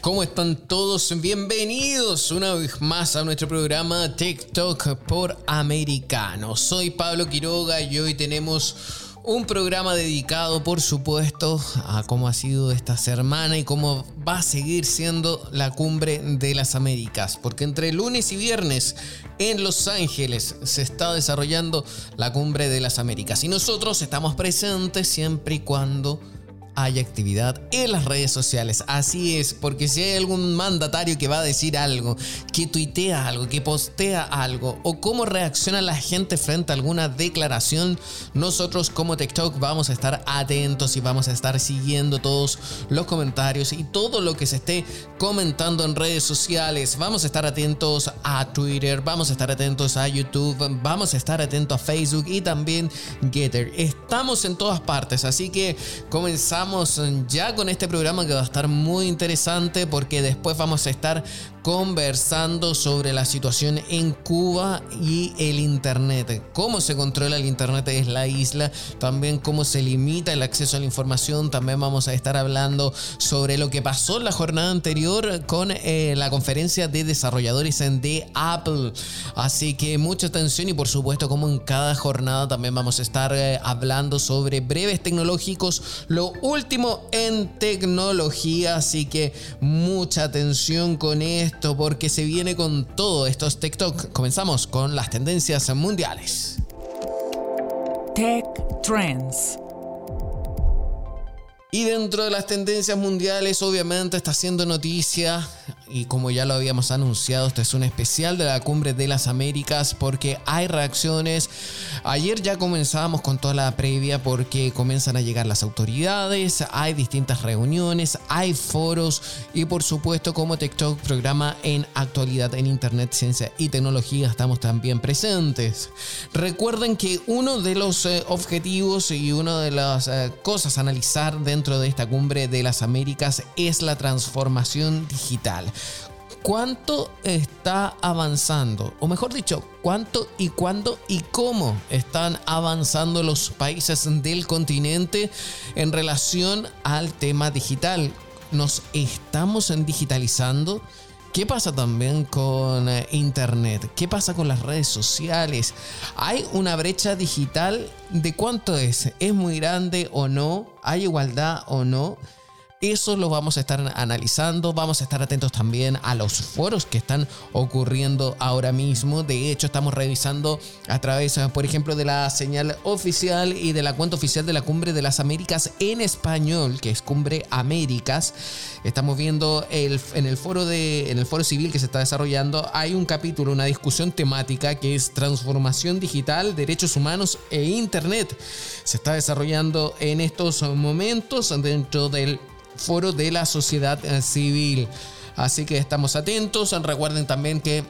¿Cómo están todos? Bienvenidos una vez más a nuestro programa TikTok por Americano. Soy Pablo Quiroga y hoy tenemos un programa dedicado, por supuesto, a cómo ha sido esta semana y cómo va a seguir siendo la cumbre de las Américas. Porque entre lunes y viernes en Los Ángeles se está desarrollando la cumbre de las Américas. Y nosotros estamos presentes siempre y cuando hay actividad en las redes sociales. Así es, porque si hay algún mandatario que va a decir algo, que tuitea algo, que postea algo, o cómo reacciona la gente frente a alguna declaración, nosotros como TikTok vamos a estar atentos y vamos a estar siguiendo todos los comentarios y todo lo que se esté comentando en redes sociales. Vamos a estar atentos a Twitter, vamos a estar atentos a YouTube, vamos a estar atentos a Facebook y también Getter. Estamos en todas partes, así que comenzamos ya con este programa que va a estar muy interesante porque después vamos a estar conversando sobre la situación en Cuba y el Internet. Cómo se controla el Internet es la isla, también cómo se limita el acceso a la información. También vamos a estar hablando sobre lo que pasó en la jornada anterior con eh, la conferencia de desarrolladores de Apple. Así que mucha atención y por supuesto como en cada jornada también vamos a estar eh, hablando sobre breves tecnológicos, lo último en tecnología. Así que mucha atención con esto porque se viene con todo estos TikTok. Comenzamos con las tendencias mundiales. Tech Trends. Y dentro de las tendencias mundiales, obviamente está haciendo noticia y como ya lo habíamos anunciado, este es un especial de la Cumbre de las Américas porque hay reacciones. Ayer ya comenzábamos con toda la previa porque comienzan a llegar las autoridades, hay distintas reuniones, hay foros y por supuesto como TikTok programa en actualidad en Internet, Ciencia y Tecnología estamos también presentes. Recuerden que uno de los eh, objetivos y una de las eh, cosas a analizar dentro de esta Cumbre de las Américas es la transformación digital cuánto está avanzando, o mejor dicho, cuánto y cuándo y cómo están avanzando los países del continente en relación al tema digital. ¿Nos estamos digitalizando? ¿Qué pasa también con eh, Internet? ¿Qué pasa con las redes sociales? ¿Hay una brecha digital? ¿De cuánto es? ¿Es muy grande o no? ¿Hay igualdad o no? Eso lo vamos a estar analizando. Vamos a estar atentos también a los foros que están ocurriendo ahora mismo. De hecho, estamos revisando a través, por ejemplo, de la señal oficial y de la cuenta oficial de la Cumbre de las Américas en español, que es Cumbre Américas. Estamos viendo el, en, el foro de, en el foro civil que se está desarrollando. Hay un capítulo, una discusión temática que es transformación digital, derechos humanos e Internet. Se está desarrollando en estos momentos dentro del foro de la sociedad eh, civil. Así que estamos atentos. Recuerden también que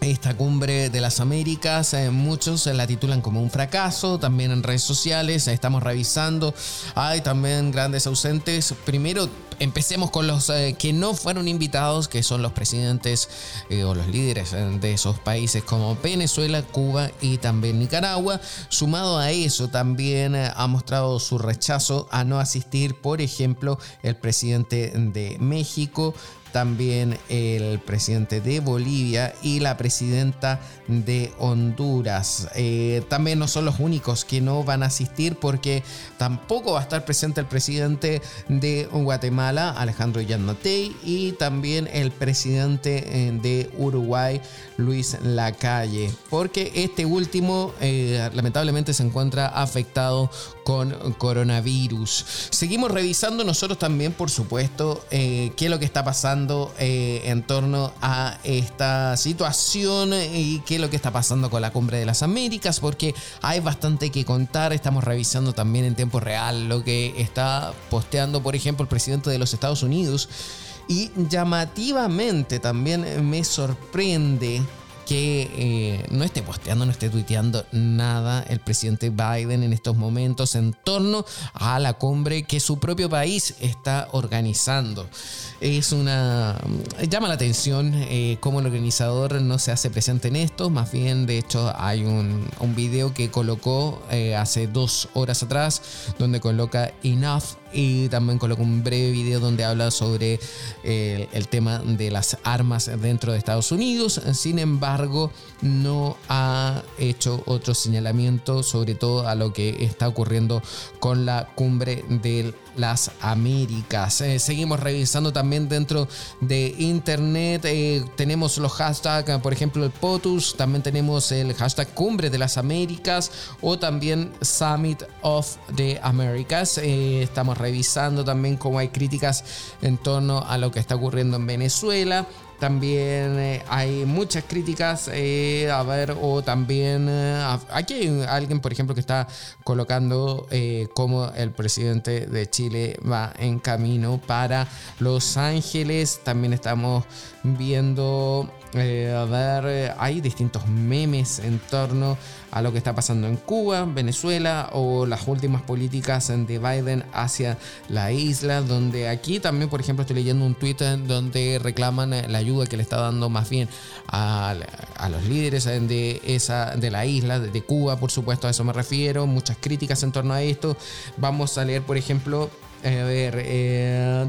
esta cumbre de las Américas, eh, muchos la titulan como un fracaso, también en redes sociales, estamos revisando, hay también grandes ausentes. Primero, empecemos con los eh, que no fueron invitados, que son los presidentes o los líderes de esos países como Venezuela, Cuba y también Nicaragua. Sumado a eso, también ha mostrado su rechazo a no asistir, por ejemplo, el presidente de México, también el presidente de Bolivia y la presidenta de Honduras. Eh, también no son los únicos que no van a asistir porque tampoco va a estar presente el presidente de Guatemala, Alejandro Yanmatei, y también el presidente eh, de Uruguay, Luis Lacalle, porque este último eh, lamentablemente se encuentra afectado con coronavirus. Seguimos revisando nosotros también, por supuesto, qué es lo que está pasando en torno a esta situación y qué es lo que está pasando con la cumbre de las Américas, porque hay bastante que contar. Estamos revisando también en tiempo real lo que está posteando, por ejemplo, el presidente de los Estados Unidos. Y llamativamente también me sorprende que eh, no esté posteando, no esté tuiteando nada el presidente Biden en estos momentos en torno a la cumbre que su propio país está organizando. Es una... llama la atención eh, cómo el organizador no se hace presente en esto, más bien de hecho hay un, un video que colocó eh, hace dos horas atrás donde coloca enough y también coloco un breve video donde habla sobre eh, el tema de las armas dentro de Estados Unidos. Sin embargo, no ha hecho otro señalamiento sobre todo a lo que está ocurriendo con la cumbre del las Américas. Eh, seguimos revisando también dentro de internet. Eh, tenemos los hashtags, por ejemplo, el POTUS. También tenemos el hashtag Cumbre de las Américas o también Summit of the Americas. Estamos revisando también cómo hay críticas en torno a lo que está ocurriendo en Venezuela. También eh, hay muchas críticas, eh, a ver, o también eh, aquí hay alguien, por ejemplo, que está colocando cómo el presidente de Chile va en camino para Los Ángeles. También estamos viendo, a ver, hay distintos memes en torno a lo que está pasando en Cuba, Venezuela o las últimas políticas de Biden hacia la isla, donde aquí también, por ejemplo, estoy leyendo un tweet donde reclaman la ayuda que le está dando más bien a, los líderes de, esa, de la isla, de Cuba, por supuesto, a eso me refiero, muchas críticas en torno a esto. Vamos a leer, por ejemplo, a ver, eh,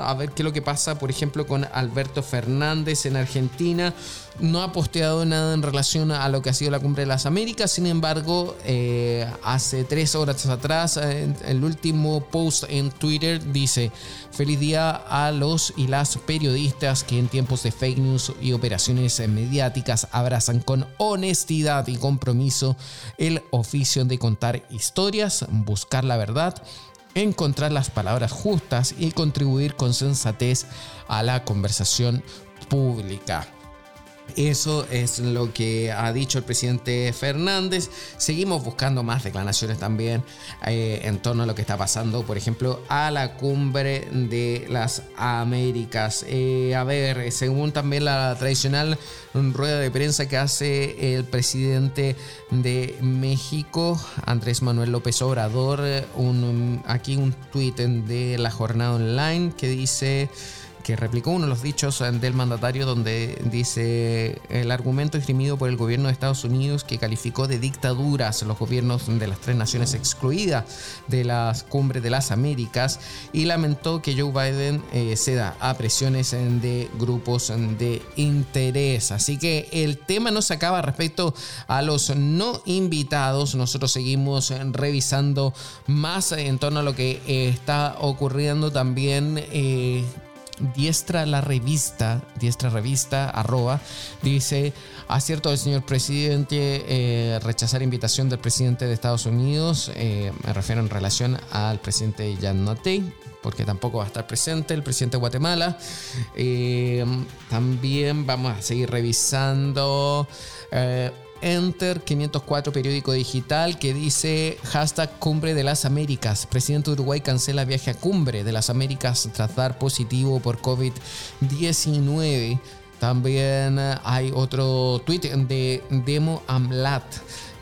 a ver qué es lo que pasa, por ejemplo, con Alberto Fernández en Argentina. No ha posteado nada en relación a lo que ha sido la cumbre de las Américas. Sin embargo, eh, hace tres horas atrás, el último post en Twitter dice: Feliz día a los y las periodistas que en tiempos de fake news y operaciones mediáticas abrazan con honestidad y compromiso el oficio de contar historias, buscar la verdad encontrar las palabras justas y contribuir con sensatez a la conversación pública. Eso es lo que ha dicho el presidente Fernández. Seguimos buscando más declaraciones también eh, en torno a lo que está pasando, por ejemplo, a la cumbre de las Américas. Eh, a ver, según también la tradicional rueda de prensa que hace el presidente de México, Andrés Manuel López Obrador, un, aquí un tuit de la jornada online que dice que replicó uno de los dichos eh, del mandatario donde dice el argumento esgrimido por el gobierno de Estados Unidos que calificó de dictaduras los gobiernos de las tres naciones excluidas de las cumbres de las Américas y lamentó que Joe Biden eh, ceda a presiones de grupos de interés. Así que el tema no se acaba respecto a los no invitados. Nosotros seguimos revisando más en torno a lo que está ocurriendo también. Eh, Diestra la revista, Diestra revista, arroba, dice, acierto del señor presidente eh, rechazar invitación del presidente de Estados Unidos, eh, me refiero en relación al presidente Jan Notey, porque tampoco va a estar presente el presidente de Guatemala. Eh, también vamos a seguir revisando. Enter 504 periódico digital que dice hashtag cumbre de las Américas. Presidente de Uruguay cancela viaje a cumbre de las Américas tras dar positivo por COVID-19. También hay otro tweet de Demo Amlat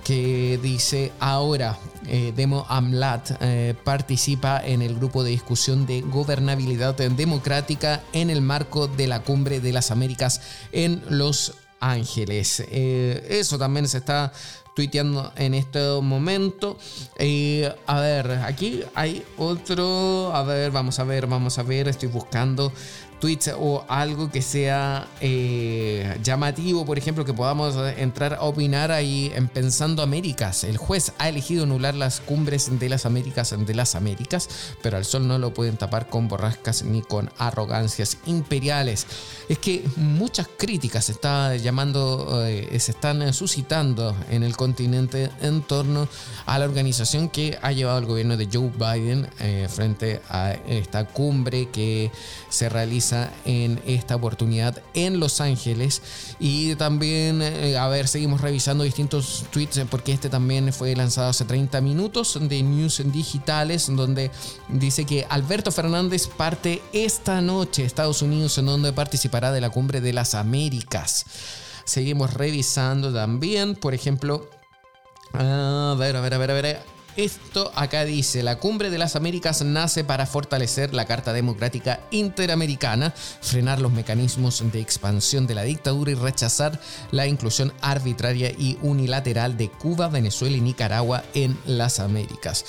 que dice ahora eh, Demo Amlat eh, participa en el grupo de discusión de gobernabilidad democrática en el marco de la cumbre de las Américas en los Ángeles. Eh, eso también se está tuiteando en este momento. Eh, a ver, aquí hay otro. A ver, vamos a ver, vamos a ver. Estoy buscando tweets o algo que sea eh, llamativo, por ejemplo, que podamos entrar a opinar ahí en Pensando Américas. El juez ha elegido anular las cumbres de las Américas de las Américas, pero al sol no lo pueden tapar con borrascas ni con arrogancias imperiales. Es que muchas críticas se, está llamando, eh, se están suscitando en el continente en torno a la organización que ha llevado el gobierno de Joe Biden eh, frente a esta cumbre que se realiza en esta oportunidad en Los Ángeles. Y también, eh, a ver, seguimos revisando distintos tweets porque este también fue lanzado hace 30 minutos de News Digitales, donde dice que Alberto Fernández parte esta noche a Estados Unidos, en donde participará de la cumbre de las Américas. Seguimos revisando también, por ejemplo, a ver, a ver, a ver, a ver. Esto acá dice, la cumbre de las Américas nace para fortalecer la Carta Democrática Interamericana, frenar los mecanismos de expansión de la dictadura y rechazar la inclusión arbitraria y unilateral de Cuba, Venezuela y Nicaragua en las Américas.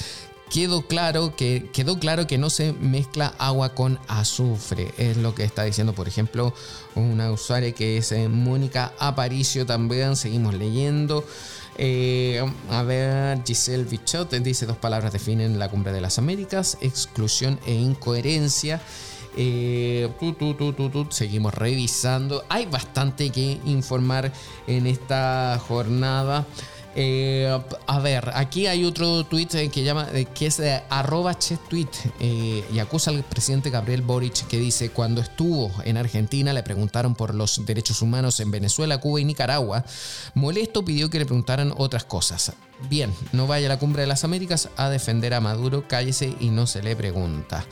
Quedó claro que quedó claro que no se mezcla agua con azufre es lo que está diciendo por ejemplo una usuaria que es eh, Mónica Aparicio. También seguimos leyendo eh, a ver, Giselle Bichot dice dos palabras definen la cumbre de las Américas, exclusión e incoherencia. Eh, seguimos revisando. Hay bastante que informar en esta jornada. Eh, a ver, aquí hay otro tweet eh, que, llama, eh, que es de arroba tweet y acusa al presidente Gabriel Boric que dice, cuando estuvo en Argentina le preguntaron por los derechos humanos en Venezuela, Cuba y Nicaragua. Molesto pidió que le preguntaran otras cosas. Bien, no vaya a la cumbre de las Américas a defender a Maduro, cállese y no se le pregunta.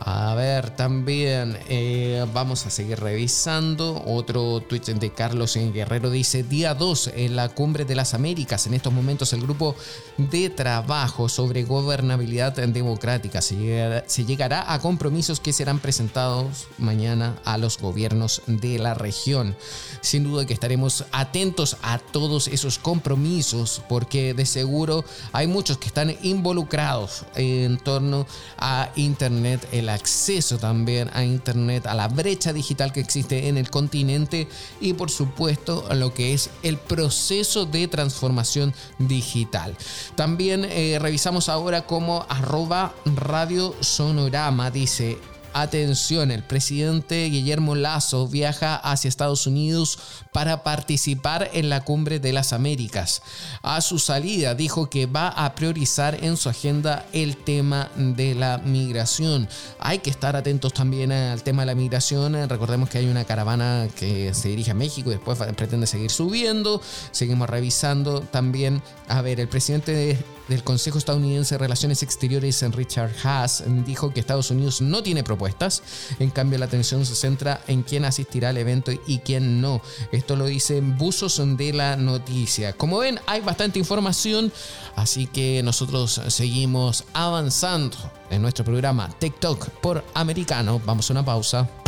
A ver, también eh, vamos a seguir revisando. Otro tweet de Carlos Guerrero dice, día 2 en la cumbre de las Américas. En estos momentos el grupo de trabajo sobre gobernabilidad democrática se llegará, se llegará a compromisos que serán presentados mañana a los gobiernos de la región. Sin duda que estaremos atentos a todos esos compromisos porque de seguro hay muchos que están involucrados en torno a Internet, el acceso también a Internet, a la brecha digital que existe en el continente y por supuesto lo que es el proceso de transformación digital. También eh, revisamos ahora cómo arroba radio sonorama dice Atención, el presidente Guillermo Lazo viaja hacia Estados Unidos para participar en la cumbre de las Américas. A su salida dijo que va a priorizar en su agenda el tema de la migración. Hay que estar atentos también al tema de la migración. Recordemos que hay una caravana que se dirige a México y después pretende seguir subiendo. Seguimos revisando también. A ver, el presidente del Consejo Estadounidense de Relaciones Exteriores, Richard Haas, dijo que Estados Unidos no tiene propuestas. En cambio, la atención se centra en quién asistirá al evento y quién no. Esto lo dicen buzos de la noticia. Como ven, hay bastante información, así que nosotros seguimos avanzando en nuestro programa TikTok por Americano. Vamos a una pausa.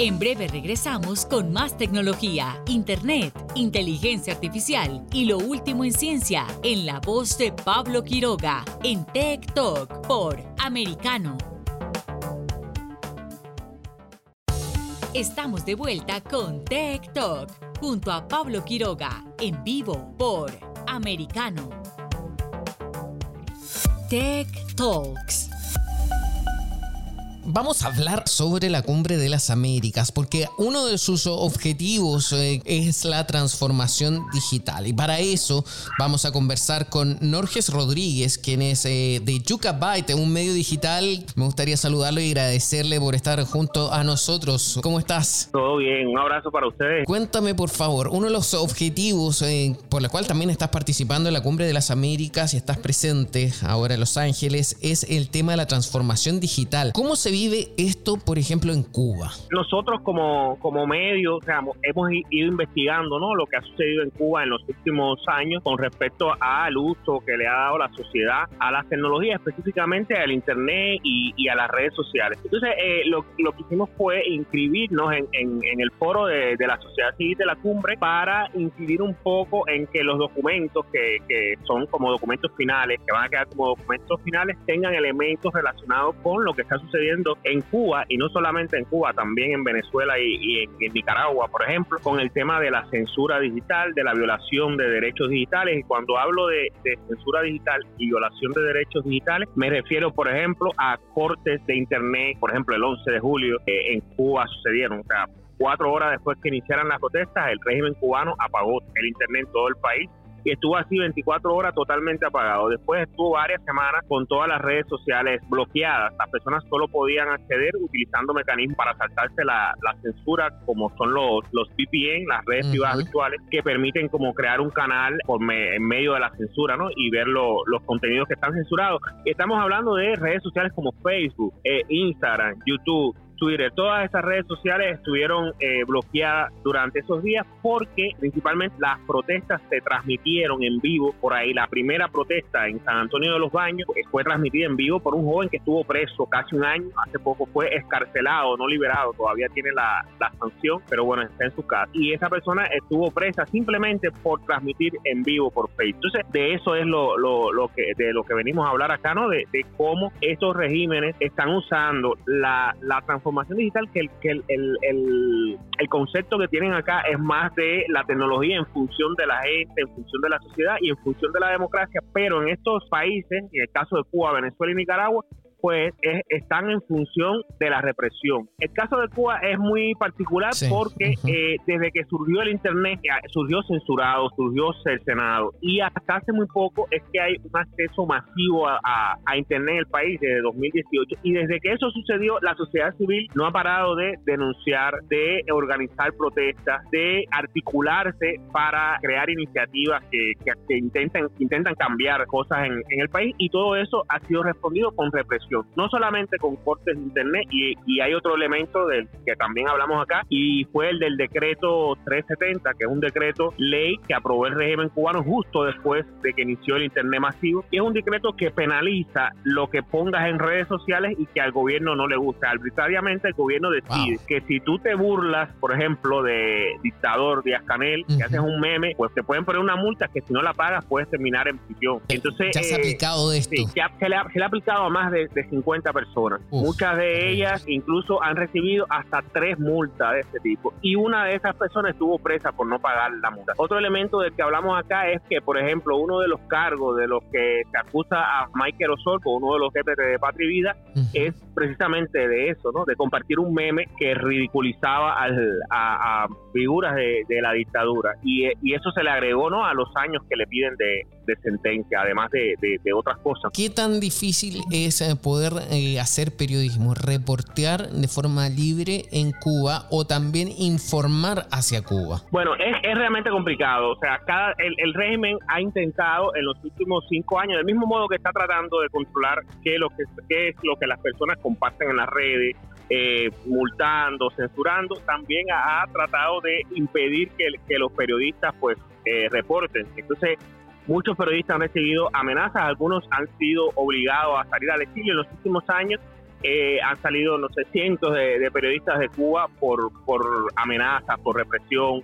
En breve regresamos con más tecnología, internet, inteligencia artificial y lo último en ciencia en la voz de Pablo Quiroga en Tech Talk por Americano. Estamos de vuelta con Tech Talk junto a Pablo Quiroga en vivo por Americano. Tech Talks Vamos a hablar sobre la cumbre de las Américas porque uno de sus objetivos eh, es la transformación digital y para eso vamos a conversar con Norges Rodríguez, quien es eh, de Yuka Byte, un medio digital. Me gustaría saludarlo y agradecerle por estar junto a nosotros. ¿Cómo estás? Todo bien, un abrazo para ustedes. Cuéntame por favor, uno de los objetivos eh, por el cual también estás participando en la cumbre de las Américas y estás presente ahora en Los Ángeles es el tema de la transformación digital. ¿Cómo se vive esto, por ejemplo, en Cuba? Nosotros como, como medio hemos ido investigando ¿no? lo que ha sucedido en Cuba en los últimos años con respecto al uso que le ha dado la sociedad a las tecnologías, específicamente al Internet y, a las redes sociales. Entonces, eh, lo, que hicimos fue inscribirnos en, el foro de, la sociedad civil de la cumbre para incidir un poco en que los documentos que son como documentos finales, que van a quedar como documentos finales, tengan elementos relacionados con lo que está sucediendo en Cuba y no solamente en Cuba, también en Venezuela y, en, Nicaragua, por ejemplo, con el tema de la censura digital, de la violación de derechos digitales. Y cuando hablo de, censura digital y violación de derechos digitales, me refiero, por ejemplo, a cortes de Internet, por ejemplo, el 11 de julio eh, en Cuba sucedieron. O sea, cuatro horas después que iniciaran las protestas, el régimen cubano apagó el Internet en todo el país y estuvo así 24 horas totalmente apagado. Después estuvo varias semanas con todas las redes sociales bloqueadas. Las personas solo podían acceder utilizando mecanismos para saltarse la, censura, como son los, los VPN, las redes privadas virtuales, que permiten como crear un canal por en medio de la censura, ¿no? Y ver los contenidos que están censurados. Estamos hablando de redes sociales como Facebook, eh, Instagram, YouTube, Twitter, todas esas redes sociales estuvieron eh, bloqueadas durante esos días porque principalmente las protestas se transmitieron en vivo por ahí. La primera protesta en San Antonio de los Baños fue transmitida en vivo por un joven que estuvo preso casi un año, hace poco fue escarcelado, no liberado, todavía tiene la, sanción, pero bueno, está en su casa. Y esa persona estuvo presa simplemente por transmitir en vivo por Facebook. Entonces, de eso es lo, lo, que, de lo que venimos a hablar acá, ¿no? De, de cómo estos regímenes están usando la, la transformación información digital que, el, que el, el, el, concepto que tienen acá es más de la tecnología en función de la gente, en función de la sociedad y en función de la democracia, pero en estos países, en el caso de Cuba, Venezuela y Nicaragua, pues están en función de la represión. El caso de Cuba es muy particular porque eh, desde que surgió el Internet, eh, surgió censurado, surgió cercenado y hasta hace muy poco es que hay un acceso masivo a, Internet en el país desde 2018 y desde que eso sucedió la sociedad civil no ha parado de denunciar, de organizar protestas, de articularse para crear iniciativas que, que, intentan, intentan cambiar cosas en, en el país y todo eso ha sido respondido con represión no solamente con cortes de internet y, hay otro elemento del que también hablamos acá y fue el del decreto 370, que es un decreto ley que aprobó el régimen cubano justo después de que inició el internet masivo y es un decreto que penaliza lo que pongas en redes sociales y que al gobierno no le gusta. Arbitrariamente el gobierno decide que si tú te burlas, por ejemplo, de dictador Díaz Canel, que haces un meme, pues te pueden poner una multa que si no la pagas puedes terminar en prisión. Entonces, ya se ha eh, aplicado esto. Sí, se, le ha, aplicado a más de 50 personas. Muchas de ellas incluso han recibido hasta tres multas de este tipo. Y una de esas personas estuvo presa por no pagar la multa. Otro elemento del que hablamos acá es que, por ejemplo, uno de los cargos de los que se acusa a Michael Osorco, uno de los jefes de Patria y Vida, es precisamente de eso, ¿no? De compartir un meme que ridiculizaba a, figuras de, la dictadura. Y, eso se le agregó, ¿no? A los años que le piden de, sentencia, además de, otras cosas. ¿Qué tan difícil es eh, poder eh, hacer periodismo, reportear de forma libre en Cuba o también informar hacia Cuba? Bueno, es, realmente complicado. O sea, cada, el, régimen ha intentado en los últimos cinco años, del mismo modo que está tratando de controlar qué, lo que, qué es lo que las personas comparten en las redes, eh, multando, censurando, también ha, tratado de impedir que, los periodistas pues eh, reporten. Entonces, muchos periodistas han recibido amenazas, algunos han sido obligados a salir al exilio en los últimos años. Eh, han salido, no sé, cientos de, periodistas de Cuba por, por amenazas, por represión,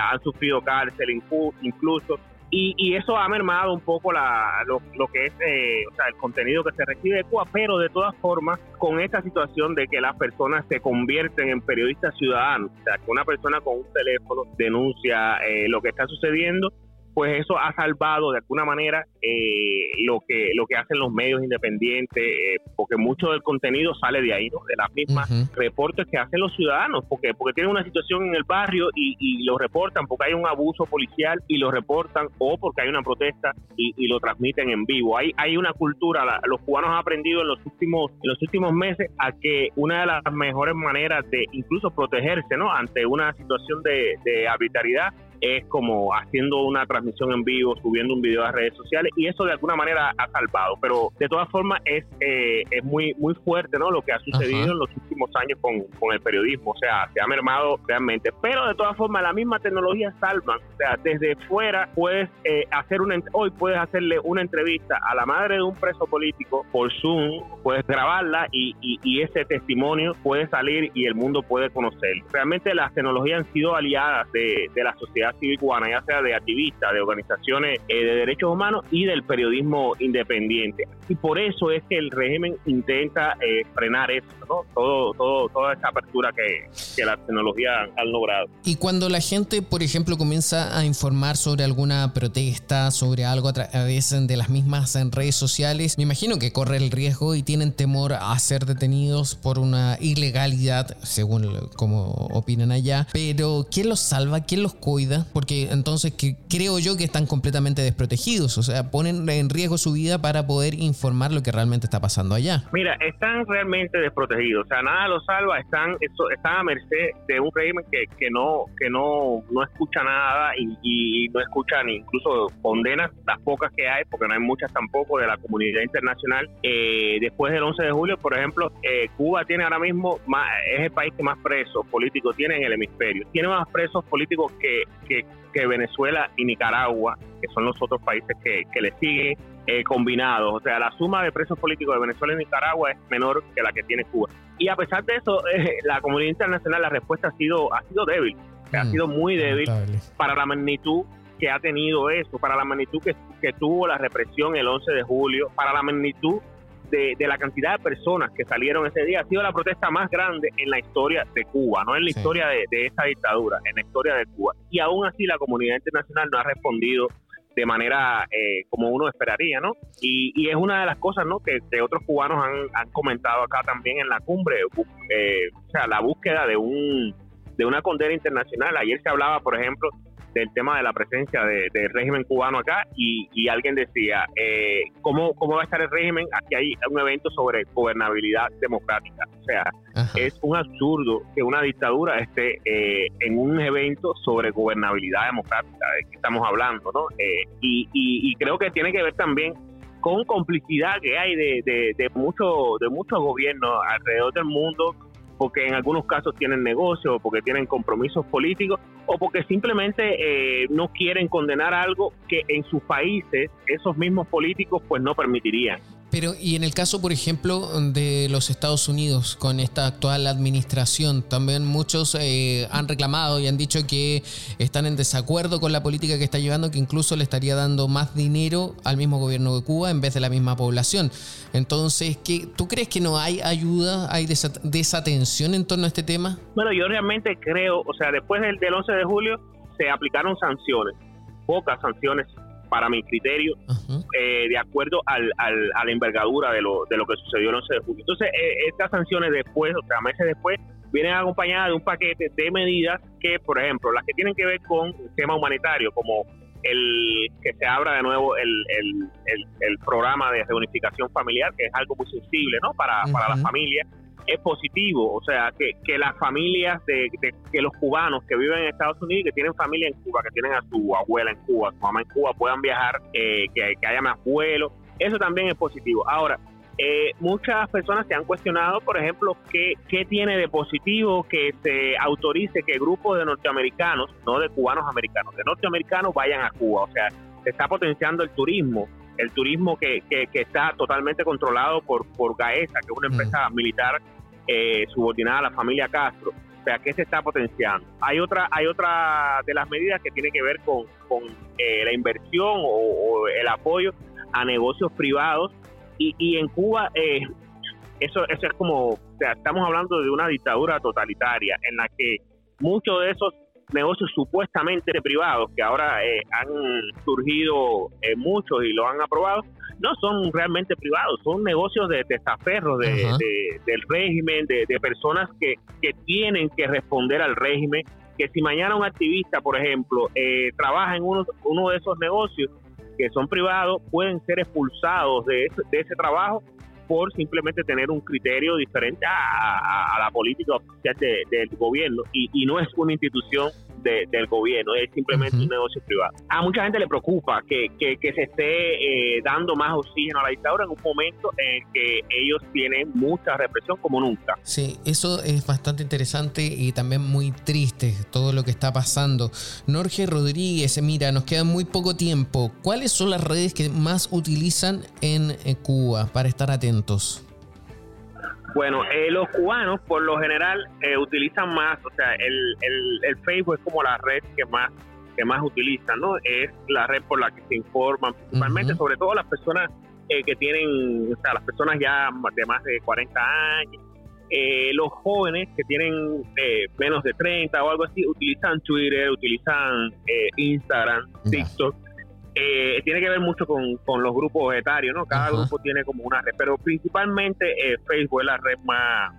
han sufrido cárcel incluso. Y, eso ha mermado un poco la, lo, que es eh, o sea, el contenido que se recibe de Cuba, pero de todas formas, con esta situación de que las personas se convierten en periodistas ciudadanos, o sea, que una persona con un teléfono denuncia eh, lo que está sucediendo, pues eso ha salvado de alguna manera eh, lo que lo que hacen los medios independientes, eh, porque mucho del contenido sale de ahí, ¿no? de las mismas reportes que hacen los ciudadanos, porque porque tienen una situación en el barrio y, y, lo reportan porque hay un abuso policial y lo reportan o porque hay una protesta y, lo transmiten en vivo. Hay hay una cultura, los cubanos han aprendido en los últimos en los últimos meses a que una de las mejores maneras de incluso protegerse, ¿no? ante una situación de, de arbitrariedad es como haciendo una transmisión en vivo, subiendo un video a redes sociales y eso de alguna manera ha salvado. Pero de todas formas es, eh, es muy, muy fuerte ¿no? lo que ha sucedido en los últimos años con, con, el periodismo, o sea, se ha mermado realmente. Pero de todas formas, la misma tecnología salva, o sea, desde fuera puedes eh, hacer una, hoy puedes hacerle una entrevista a la madre de un preso político por Zoom, puedes grabarla y, y, ese testimonio puede salir y el mundo puede conocerlo. Realmente las tecnologías han sido aliadas de, de la sociedad civil cubana, ya sea de activistas, de organizaciones eh, de derechos humanos y del periodismo independiente. Y por eso es que el régimen intenta eh, frenar eso, ¿no? Todo, todo, toda esa apertura que, que la tecnología han logrado. Y cuando la gente, por ejemplo, comienza a informar sobre alguna protesta, sobre algo a través de las mismas redes sociales, me imagino que corre el riesgo y tienen temor a ser detenidos por una ilegalidad, según como opinan allá. Pero ¿quién los salva? ¿Quién los cuida? Porque entonces que creo yo que están completamente desprotegidos, o sea, ponen en riesgo su vida para poder informar lo que realmente está pasando allá. Mira, están realmente desprotegidos, o sea, nada los salva, están, están a merced de un régimen que, que no que no, no escucha nada y, no escucha ni incluso condena las pocas que hay, porque no hay muchas tampoco de la comunidad internacional. Eh, después del 11 de julio, por ejemplo, eh, Cuba tiene ahora mismo, es el país que más presos políticos tiene en el hemisferio. Tiene más presos políticos que, que, Venezuela y Nicaragua, que son los otros países que, que le siguen eh, combinados. O sea, la suma de presos políticos de Venezuela y Nicaragua es menor que la que tiene Cuba. Y a pesar de eso, eh, la comunidad internacional, la respuesta ha sido, ha sido débil, ha mm, sido muy débil para la magnitud que ha tenido eso, para la magnitud que, que tuvo la represión el 11 de julio, para la magnitud de, la cantidad de personas que salieron ese día. Ha sido la protesta más grande en la historia de Cuba, no en la historia de, de esta dictadura, en la historia de Cuba. Y aún así la comunidad internacional no ha respondido de manera eh, como uno esperaría, ¿no? Y, y, es una de las cosas, ¿no? Que, otros cubanos han, han, comentado acá también en la cumbre, eh, o sea, la búsqueda de un de una condena internacional. Ayer se hablaba, por ejemplo, del tema de la presencia del régimen cubano acá y, alguien decía, eh, ¿cómo, ¿cómo va a estar el régimen? Aquí hay un evento sobre gobernabilidad democrática. O sea, es un absurdo que una dictadura esté eh, en un evento sobre gobernabilidad democrática, de que estamos hablando, ¿no? Eh, y, y, creo que tiene que ver también con complicidad que hay de, de, de, mucho, de muchos gobiernos alrededor del mundo porque en algunos casos tienen negocios, porque tienen compromisos políticos, o porque simplemente eh, no quieren condenar algo que en sus países esos mismos políticos pues no permitirían. Pero, y en el caso, por ejemplo, de los Estados Unidos, con esta actual administración, también muchos eh, han reclamado y han dicho que están en desacuerdo con la política que está llevando, que incluso le estaría dando más dinero al mismo gobierno de Cuba en vez de la misma población. Entonces, ¿qué, ¿tú crees que no hay ayuda, hay desatención en torno a este tema? Bueno, yo realmente creo, o sea, después del, del 11 de julio se aplicaron sanciones, pocas sanciones para mi criterio, eh, de acuerdo al, a la envergadura de lo, de lo que sucedió el 11 de julio. Entonces, eh, estas sanciones después, o sea, meses después, vienen acompañadas de un paquete de medidas que, por ejemplo, las que tienen que ver con el tema humanitario, como el que se abra de nuevo el, el, el, programa de reunificación familiar, que es algo muy sensible ¿no? para, para la familia es positivo, o sea, que, que las familias de, que los cubanos que viven en Estados Unidos y que tienen familia en Cuba, que tienen a su abuela en Cuba, su mamá en Cuba, puedan viajar, eh, que, haya más vuelos, eso también es positivo. Ahora, eh, muchas personas se han cuestionado, por ejemplo, qué, qué tiene de positivo que se autorice que grupos de norteamericanos, no de cubanos americanos, de norteamericanos vayan a Cuba, o sea, se está potenciando el turismo el turismo que, que, está totalmente controlado por, por GAESA, que es una empresa militar eh, subordinada a la familia Castro. O sea, ¿qué se está potenciando? Hay otra, hay otra de las medidas que tiene que ver con, eh, la inversión o, el apoyo a negocios privados. Y, y en Cuba, eh, eso, es como, estamos hablando de una dictadura totalitaria en la que muchos de esos negocios supuestamente privados, que ahora han surgido muchos y lo han aprobado, no son realmente privados, son negocios de testaferros de, del régimen, de, personas que, que, tienen que responder al régimen, que si mañana un activista, por ejemplo, eh, trabaja en uno, uno de esos negocios que son privados, pueden ser expulsados de ese, de ese trabajo por simplemente tener un criterio diferente a, la política oficial del gobierno. Y, y, no es una institución del gobierno, es simplemente un negocio privado. A mucha gente le preocupa que, que, se esté eh, dando más oxígeno a la dictadura en un momento en que ellos tienen mucha represión como nunca. Sí, eso es bastante interesante y también muy triste todo lo que está pasando. Norge Rodríguez, mira, nos queda muy poco tiempo. ¿Cuáles son las redes que más utilizan en Cuba para estar atentos? Bueno, eh, los cubanos por lo general eh, utilizan más, o sea, el, el, Facebook es como la red que más que más utilizan, ¿no? Es la red por la que se informan, principalmente, sobre todo las personas eh, que tienen, o sea, las personas ya de más de 40 años, los jóvenes que tienen menos de 30 o algo así, utilizan Twitter, utilizan Instagram, TikTok. Eh, tiene que ver mucho con, los grupos etarios, ¿no? Cada grupo tiene como una red, pero principalmente eh, Facebook es la red más,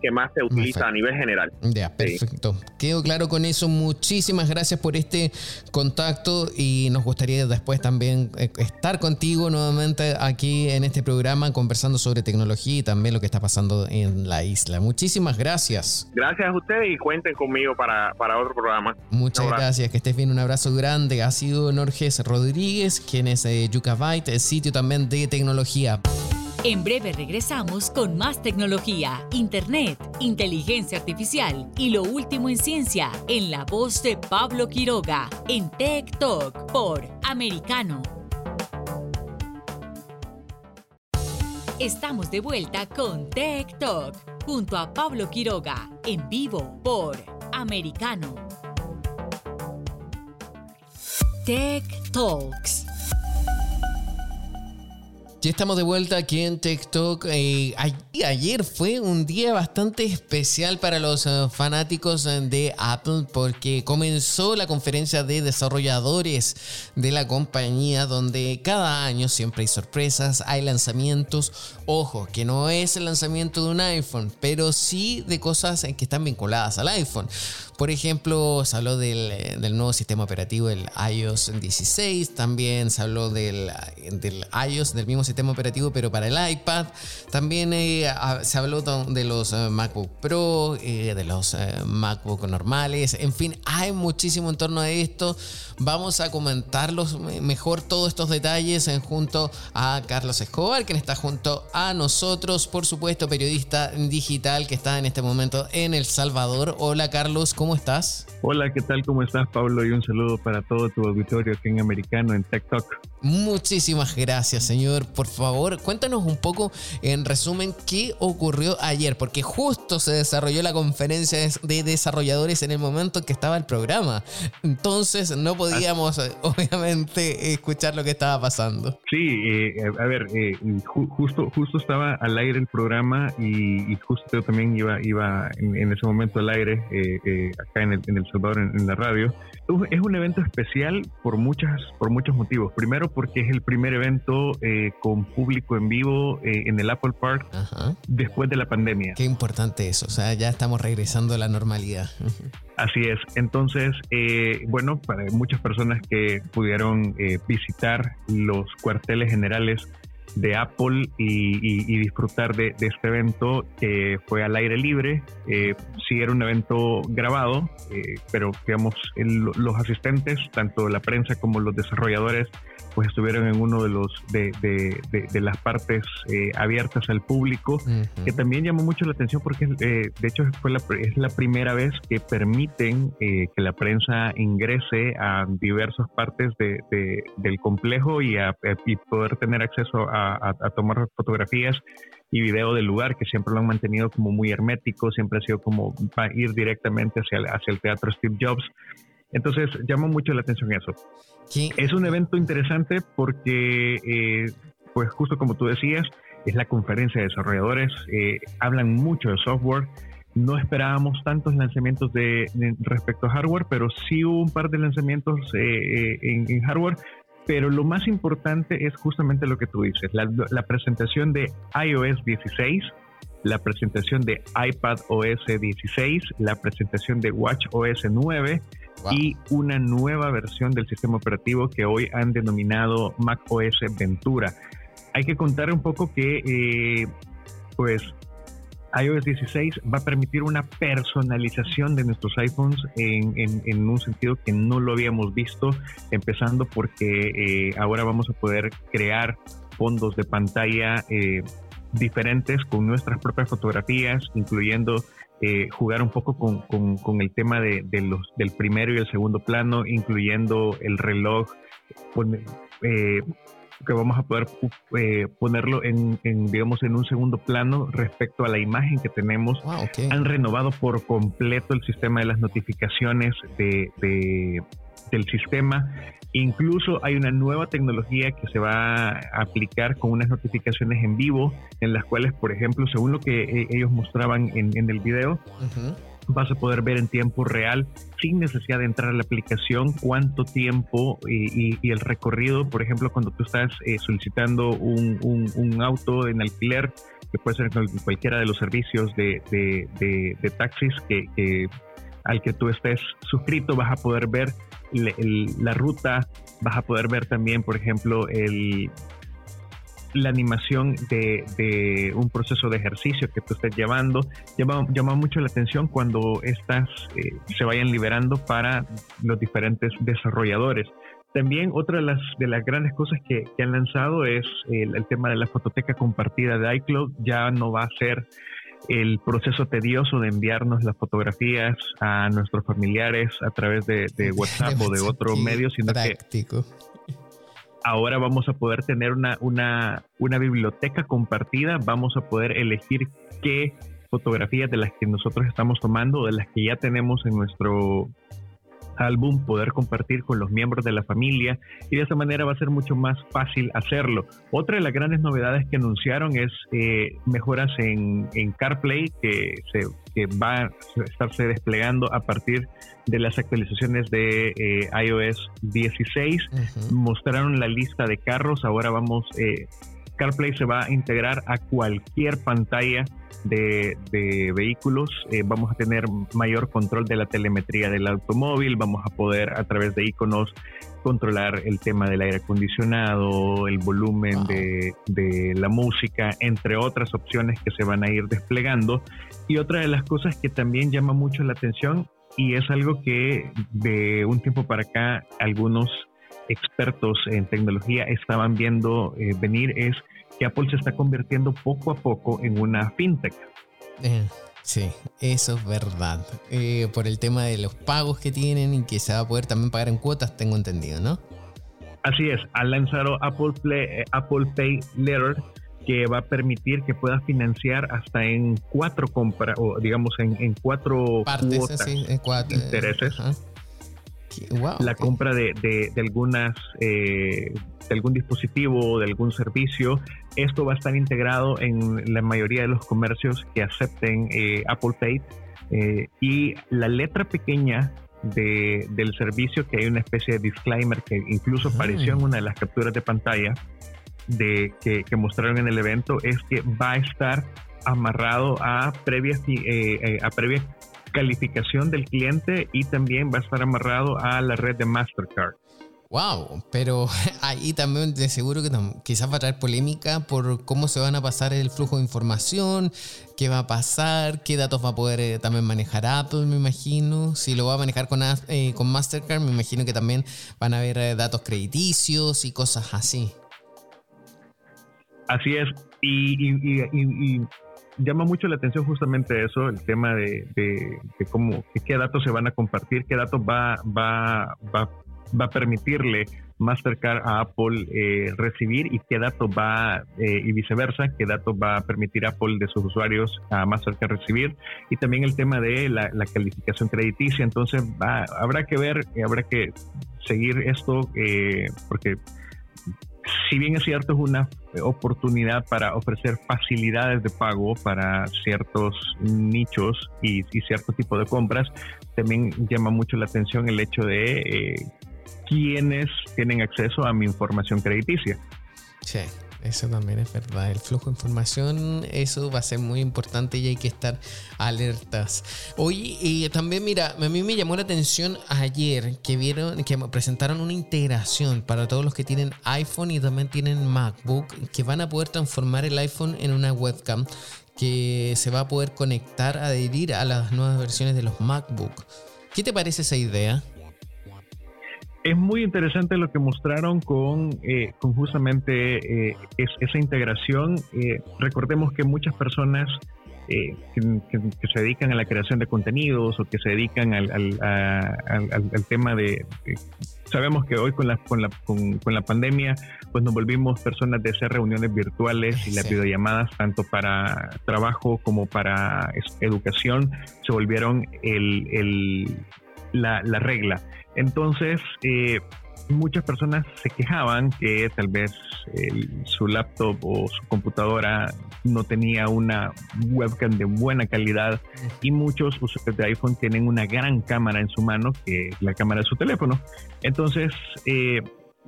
que más se utiliza a nivel general. Ya, perfecto. Quedo claro con eso. Muchísimas gracias por este contacto y nos gustaría después también eh, estar contigo nuevamente aquí en este programa conversando sobre tecnología y también lo que está pasando en la isla. Muchísimas gracias. Gracias a ustedes y cuenten conmigo para, para otro programa. Muchas gracias, que estés bien, un abrazo grande. Ha sido Norges Rodríguez, quien es de Yucabyte, el sitio también de tecnología. En breve regresamos con más tecnología, internet, inteligencia artificial y lo último en ciencia en la voz de Pablo Quiroga en Tech Talk por Americano. Estamos de vuelta con Tech Talk junto a Pablo Quiroga en vivo por Americano. Tech Talks ya estamos de vuelta aquí en TikTok. Eh, ayer fue un día bastante especial para los eh, fanáticos eh, de Apple porque comenzó la conferencia de desarrolladores de la compañía donde cada año siempre hay sorpresas, hay lanzamientos. Ojo, que no es el lanzamiento de un iPhone, pero sí de cosas que están vinculadas al iPhone. Por ejemplo, se habló del, nuevo sistema operativo, el iOS 16. También se habló del, del iOS, del mismo sistema operativo, pero para el iPad. También eh, se habló de los eh, MacBook Pro, eh, de los MacBook normales. En fin, hay muchísimo en torno a esto. Vamos a comentarlos mejor todos estos detalles junto a Carlos Escobar, quien está junto a nosotros, por supuesto, periodista digital que está en este momento en El Salvador. Hola Carlos, ¿cómo estás? Hola, ¿qué tal? ¿Cómo estás, Pablo? Y un saludo para todo tu auditorio aquí en Americano, en TikTok. Muchísimas gracias, señor. Por favor, cuéntanos un poco, en resumen, qué ocurrió ayer, porque justo se desarrolló la conferencia de desarrolladores en el momento en que estaba el programa. Entonces, no podíamos, eh, obviamente, escuchar lo que estaba pasando. Sí, eh, a ver, eh, justo, justo estaba al aire el programa y, justo yo también iba, iba en, ese momento al aire acá en El, en el Salvador, en, la radio. Es un evento especial por, muchas, por muchos motivos. Primero, porque es el primer evento eh, con público en vivo eh, en el Apple Park después de la pandemia. Qué importante eso, o sea, ya estamos regresando a la normalidad. Así es, entonces, eh, bueno, para muchas personas que pudieron visitar los cuarteles generales de Apple y, disfrutar de, este evento que fue al aire libre. Eh, sí era un evento grabado, eh, pero digamos, los asistentes, tanto la prensa como los desarrolladores, pues estuvieron en uno de los de, de, las partes eh, abiertas al público, que también llamó mucho la atención porque eh, de hecho fue la, es la primera vez que permiten que la prensa ingrese a diversas partes del complejo y, a, y poder tener acceso a a, tomar fotografías y video del lugar, que siempre lo han mantenido como muy hermético, siempre ha sido como ir directamente hacia el, hacia el teatro Steve Jobs. Entonces, llama mucho la atención eso. Es un evento interesante porque, eh, pues justo como tú decías, es la conferencia de desarrolladores, eh, hablan mucho de software, no esperábamos tantos lanzamientos de, respecto a hardware, pero sí hubo un par de lanzamientos eh, en, hardware, pero lo más importante es justamente lo que tú dices, la, presentación de iOS 16, la presentación de iPad OS 16, la presentación de Watch OS 9 y una nueva versión del sistema operativo que hoy han denominado Mac OS Ventura. Hay que contar un poco que, eh, pues, iOS 16 va a permitir una personalización de nuestros iPhones en, un sentido que no lo habíamos visto, empezando porque eh, ahora vamos a poder crear fondos de pantalla eh, diferentes con nuestras propias fotografías, incluyendo eh, jugar un poco con, el tema de, los, del primero y el segundo plano, incluyendo el reloj, que vamos a poder eh, ponerlo en, digamos, en un segundo plano respecto a la imagen que tenemos. Han renovado por completo el sistema de las notificaciones de, del sistema. Incluso hay una nueva tecnología que se va a aplicar con unas notificaciones en vivo, en las cuales, por ejemplo, según lo que eh, ellos mostraban en, en el video, vas a poder ver en tiempo real, sin necesidad de entrar a la aplicación, cuánto tiempo y, el recorrido, por ejemplo, cuando tú estás eh, solicitando un, auto en alquiler, que puede ser en cualquiera de los servicios de, de, taxis que, al que tú estés suscrito, vas a poder ver la ruta, vas a poder ver también, por ejemplo, el, la animación de, un proceso de ejercicio que tú estés llevando. Llama, mucho la atención cuando estas eh, se vayan liberando para los diferentes desarrolladores. También otra de las, de las grandes cosas que, han lanzado es el, tema de la fototeca compartida de iCloud. Ya no va a ser el proceso tedioso de enviarnos las fotografías a nuestros familiares a través de, WhatsApp o de otro medio, sino práctico. ahora vamos a poder tener una, una, una biblioteca compartida, vamos a poder elegir qué fotografías de las que nosotros estamos tomando, de las que ya tenemos en nuestro álbum, poder compartir con los miembros de la familia y de esa manera va a ser mucho más fácil hacerlo. Otra de las grandes novedades que anunciaron es eh, mejoras en, en, CarPlay que, se, que va a estarse desplegando a partir de las actualizaciones de eh, iOS 16. Mostraron la lista de carros, ahora vamos... Eh, CarPlay se va a integrar a cualquier pantalla de, vehículos, eh, vamos a tener mayor control de la telemetría del automóvil, vamos a poder a través de iconos controlar el tema del aire acondicionado, el volumen de, de, la música, entre otras opciones que se van a ir desplegando. Y otra de las cosas que también llama mucho la atención y es algo que de un tiempo para acá algunos expertos en tecnología estaban viendo eh, venir es que Apple se está convirtiendo poco a poco en una fintech. Eh, sí, eso es verdad. Eh, por el tema de los pagos que tienen y que se va a poder también pagar en cuotas, tengo entendido, ¿no? Así es, han lanzado Apple, Apple Pay Letter que va a permitir que puedas financiar hasta en cuatro compras, o digamos en, cuatro cuotas, en cuatro, intereses la compra de, de, algunas eh, de algún dispositivo o de algún servicio. Esto va a estar integrado en la mayoría de los comercios que acepten eh, Apple Pay. Eh, y la letra pequeña de, del servicio, que hay una especie de disclaimer que incluso apareció en una de las capturas de pantalla de, que, que mostraron en el evento, es que va a estar amarrado a previas, a previas calificación del cliente y también va a estar amarrado a la red de Mastercard. Wow, pero ahí también de seguro que quizás va a traer polémica por cómo se van a pasar el flujo de información, qué va a pasar, qué datos va a poder eh, también manejar Apple, me imagino. Si lo va a manejar con, eh, con Mastercard, me imagino que también van a haber eh, datos crediticios y cosas así. Así es, y llama mucho la atención justamente eso, el tema de, cómo, qué datos se van a compartir, qué datos va, va, va, va a permitirle Mastercard a Apple eh, recibir y qué datos va, eh, y viceversa, qué datos va a permitir Apple de sus usuarios a Mastercard recibir, y también el tema de la, calificación crediticia. Entonces, va, habrá que ver, habrá que seguir esto, eh, porque si bien es cierto, es una oportunidad para ofrecer facilidades de pago para ciertos nichos y, cierto tipo de compras, también llama mucho la atención el hecho de eh, quiénes tienen acceso a mi información crediticia. Sí. Eso también es verdad. El flujo de información, eso va a ser muy importante y hay que estar alertas. Hoy y también, mira, a mí me llamó la atención ayer que vieron, que presentaron una integración para todos los que tienen iPhone y también tienen MacBook, que van a poder transformar el iPhone en una webcam que se va a poder conectar, adherir a las nuevas versiones de los MacBook. ¿Qué te parece esa idea? Es muy interesante lo que mostraron con, eh, con justamente eh, esa integración. Eh, recordemos que muchas personas que, se dedican a la creación de contenidos o que se dedican al, al, tema de, Sabemos que hoy con la, con, la, con, la pandemia pues nos volvimos personas de hacer reuniones virtuales y las videollamadas tanto para trabajo como para educación se volvieron el, el, la, la regla. Entonces, eh, muchas personas se quejaban que tal vez su laptop o su computadora no tenía una webcam de buena calidad y muchos usuarios de iPhone tienen una gran cámara en su mano, que es la cámara de su teléfono. Entonces, eh,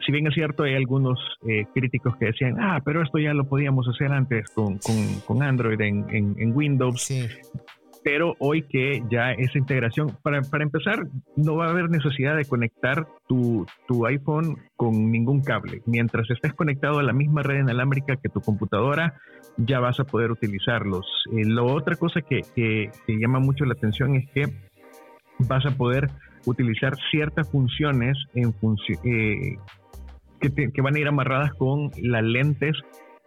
si bien es cierto, hay algunos eh, críticos que decían, ah, pero esto ya lo podíamos hacer antes con, con, Android en, en, Windows. Sí pero hoy que ya esa integración, para, para empezar, no va a haber necesidad de conectar tu, tu, iPhone con ningún cable. Mientras estés conectado a la misma red inalámbrica que tu computadora, ya vas a poder utilizarlos. Eh, la otra cosa que, que, llama mucho la atención es que vas a poder utilizar ciertas funciones en eh, que, que, van a ir amarradas con las lentes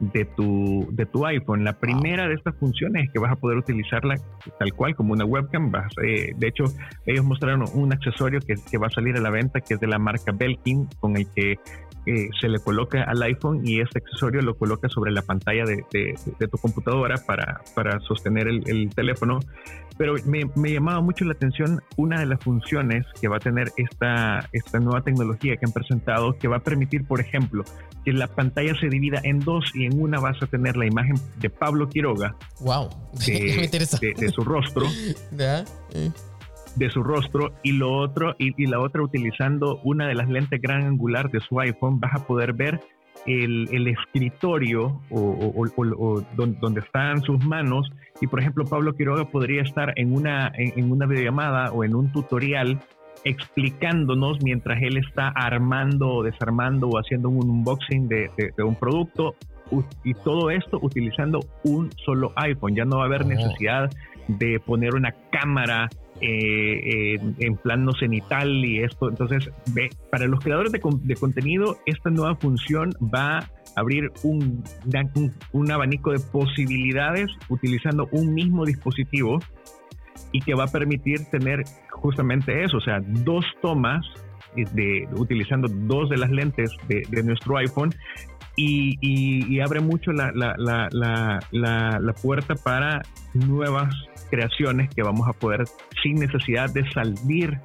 de tu, de tu iPhone. La primera de estas funciones es que vas a poder utilizarla tal cual como una webcam. Eh, de hecho, ellos mostraron un accesorio que, que, va a salir a la venta que es de la marca Belkin, con el que eh, se le coloca al iPhone y este accesorio lo coloca sobre la pantalla de, tu computadora para, para sostener el, teléfono. Pero me, me, llamaba mucho la atención una de las funciones que va a tener esta, esta nueva tecnología que han presentado, que va a permitir, por ejemplo, que la pantalla se divida en dos y en una vas a tener la imagen de Pablo Quiroga. ¡Wow! De, de su rostro. de su rostro y lo otro y, la otra utilizando una de las lentes gran angular de su iPhone vas a poder ver el, el escritorio o, donde, están sus manos y por ejemplo Pablo Quiroga podría estar en una en, una videollamada o en un tutorial explicándonos mientras él está armando o desarmando o haciendo un unboxing de, de, un producto y todo esto utilizando un solo iPhone. Ya no va a haber necesidad de poner una cámara eh, en plano cenital y esto. Entonces, para los creadores de, contenido, esta nueva función va a abrir un, un, abanico de posibilidades utilizando un mismo dispositivo y que va a permitir tener justamente eso, o sea, dos tomas de, utilizando dos de las lentes de, nuestro iPhone y, y, abre mucho la, la, la, la, puerta para nuevas creaciones que vamos a poder sin necesidad de salir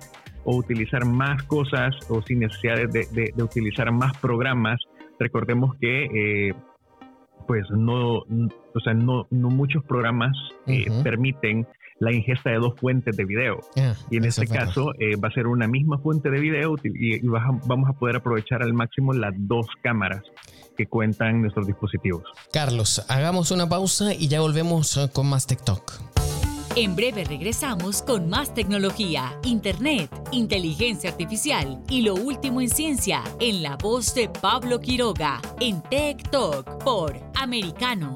o utilizar más cosas o sin necesidad de, utilizar más programas. Recordemos que eh, pues no, o sea, no, no muchos programas eh, permiten la ingesta de dos fuentes de video. Ah, y en este caso eh, va a ser una misma fuente de video y, y vamos a poder aprovechar al máximo las dos cámaras que cuentan nuestros dispositivos. Carlos, hagamos una pausa y ya volvemos con más TikTok. En breve regresamos con más tecnología, internet, inteligencia artificial y lo último en ciencia en la voz de Pablo Quiroga en Tech Talk por Americano.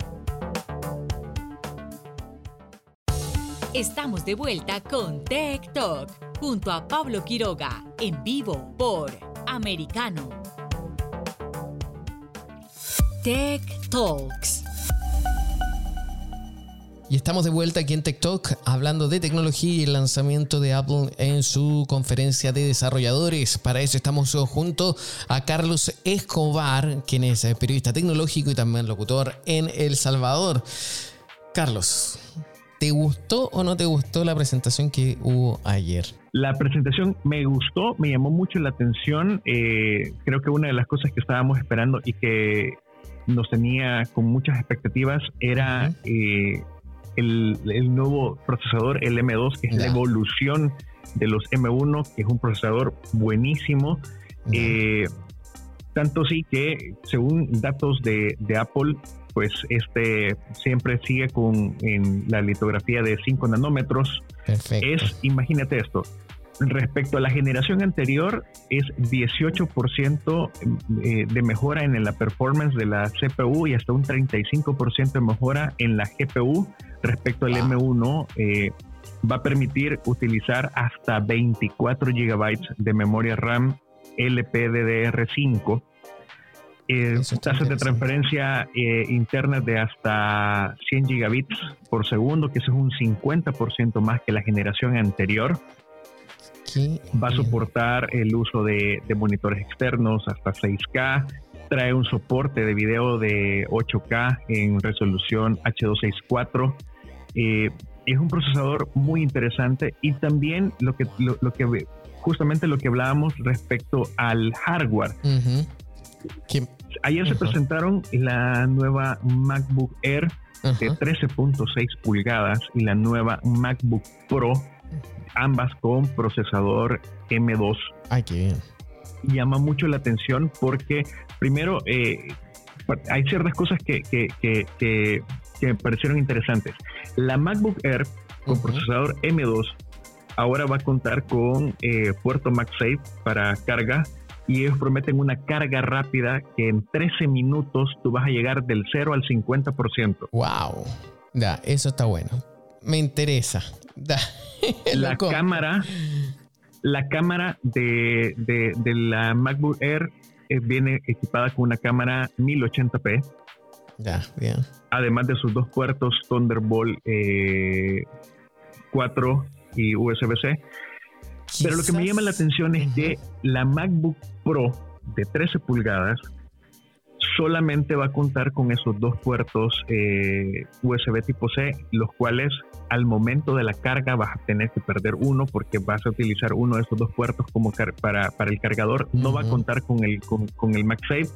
Estamos de vuelta con Tech Talk junto a Pablo Quiroga en vivo por Americano. Tech Talks y estamos de vuelta aquí en TikTok hablando de tecnología y el lanzamiento de Apple en su conferencia de desarrolladores. Para eso estamos junto a Carlos Escobar, quien es periodista tecnológico y también locutor en El Salvador. Carlos, ¿te gustó o no te gustó la presentación que hubo ayer? La presentación me gustó, me llamó mucho la atención. Eh, creo que una de las cosas que estábamos esperando y que nos tenía con muchas expectativas era el, nuevo procesador, el M2, que es la evolución de los M1, que es un procesador buenísimo. Eh, tanto sí que, según datos de, Apple, pues este siempre sigue con en la litografía de 5 nanómetros. Es, imagínate esto, respecto a la generación anterior, es 18% eh, de mejora en la performance de la CPU y hasta un 35% de mejora en la GPU respecto al M1 eh, va a permitir utilizar hasta 24 GB de memoria RAM LPDDR5 eh, tasas de transferencia eh, internas de hasta 100 gigabits por segundo, que eso es un 50% más que la generación anterior. Va a soportar el uso de, monitores externos hasta 6K. Trae un soporte de video de 8K en resolución H264. Eh, es un procesador muy interesante y también lo que, lo, que justamente lo que hablábamos respecto al hardware. Ayer se presentaron la nueva MacBook Air de 13.6 pulgadas y la nueva MacBook Pro, ambas con procesador M2. Ay, qué bien. Llama mucho la atención porque, primero, eh, hay ciertas cosas que, que, me parecieron interesantes. La MacBook Air con procesador M2 ahora va a contar con eh, puerto MagSafe para carga y ellos prometen una carga rápida que en 13 minutos tú vas a llegar del 0 al 50%. ¡Wow! Da, eso está bueno. Me interesa. la cámara, la cámara de, la MacBook Air eh, viene equipada con una cámara 1080p. Ya, bien. Además de sus dos puertos Thunderbolt 4 eh, y USB-C. Pero lo que me llama la atención es que la MacBook Pro de 13 pulgadas solamente va a contar con esos dos puertos eh, USB tipo C, los cuales al momento de la carga vas a tener que perder uno porque vas a utilizar uno de esos dos puertos como para, para, el cargador. No va a contar con el, con, el MagSafe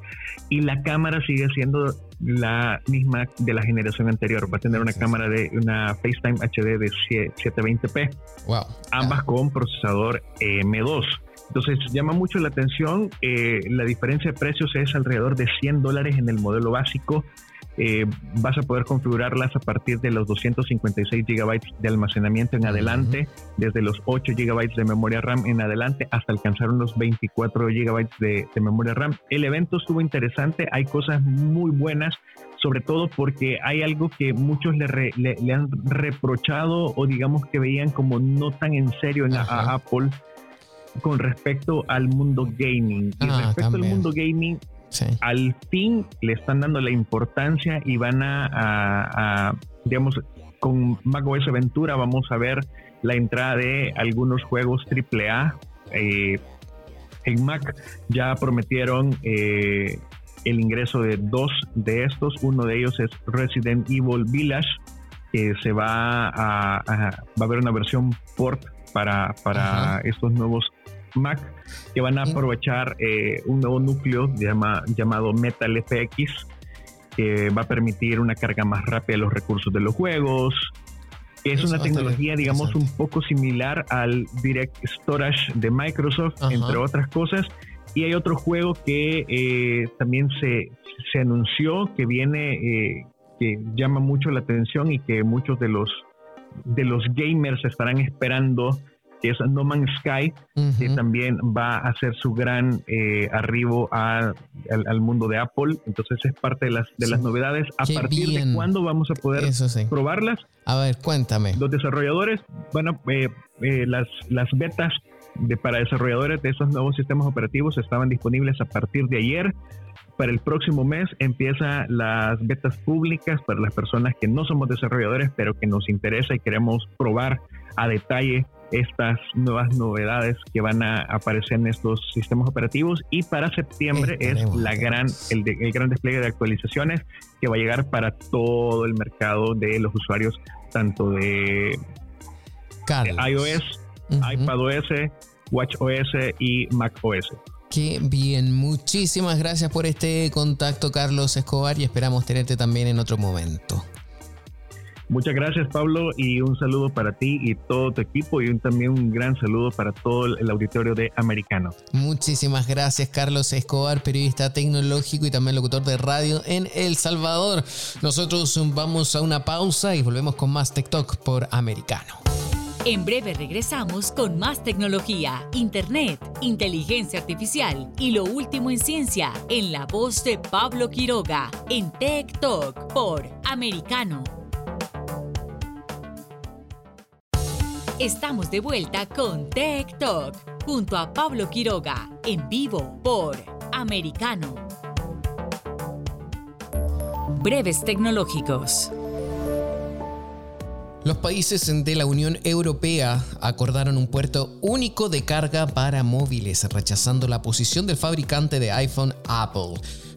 y la cámara sigue siendo la misma de la generación anterior. Va a tener una cámara de una FaceTime HD de 720p. Wow. Ambas con procesador M2. Entonces llama mucho la atención, eh, la diferencia de precios es alrededor de 100 dólares en el modelo básico. Eh, vas a poder configurarlas a partir de los 256 gigabytes de almacenamiento en adelante, desde los 8 gigabytes de memoria RAM en adelante hasta alcanzar unos 24 gigabytes de, memoria RAM. El evento estuvo interesante, hay cosas muy buenas, sobre todo porque hay algo que muchos le, le, han reprochado o digamos que veían como no tan en serio en a Apple con respecto al mundo gaming. Y ah, respecto al mundo gaming, al fin le están dando la importancia y van a, digamos, con macOS Ventura vamos a ver la entrada de algunos juegos AAA. Eh, en Mac ya prometieron eh, el ingreso de dos de estos. Uno de ellos es Resident Evil Village, que se va a, va a haber una versión port para, para estos nuevos Mac que van a aprovechar eh, un nuevo núcleo llamado Metal FX que va a permitir una carga más rápida de los recursos de los juegos. Es una tecnología, digamos, un poco similar al Direct Storage de Microsoft, entre otras cosas. Y hay otro juego que eh, también se, se, anunció, que viene, eh, que llama mucho la atención y que muchos de los, de los gamers estarán esperando que es No Man's Sky, que también va a hacer su gran eh, arribo al, mundo de Apple. Entonces es parte de las, de las novedades. ¿A partir de cuándo vamos a poder probarlas? A ver, cuéntame. Los desarrolladores, bueno, eh, eh, las, las betas de, para desarrolladores de esos nuevos sistemas operativos estaban disponibles a partir de ayer. Para el próximo mes empiezan las betas públicas para las personas que no somos desarrolladores, pero que nos interesa y queremos probar a detalle estas nuevas novedades que van a aparecer en estos sistemas operativos. Y para septiembre es la gran el, gran despliegue de actualizaciones que va a llegar para todo el mercado de los usuarios tanto de, iOS, iPadOS, WatchOS y macOS. Qué bien, muchísimas gracias por este contacto Carlos Escobar y esperamos tenerte también en otro momento. Muchas gracias Pablo y un saludo para ti y todo tu equipo y también un gran saludo para todo el auditorio de Americano. Muchísimas gracias Carlos Escobar, periodista tecnológico y también locutor de radio en El Salvador. Nosotros vamos a una pausa y volvemos con más TikTok por Americano. En breve regresamos con más tecnología, internet, inteligencia artificial y lo último en ciencia en la voz de Pablo Quiroga en Tech Talk por Americano Estamos de vuelta con Tech Talk junto a Pablo Quiroga en vivo por Americano. Breves tecnológicos. Los países de la Unión Europea acordaron un puerto único de carga para móviles, rechazando la posición del fabricante de iPhone Apple.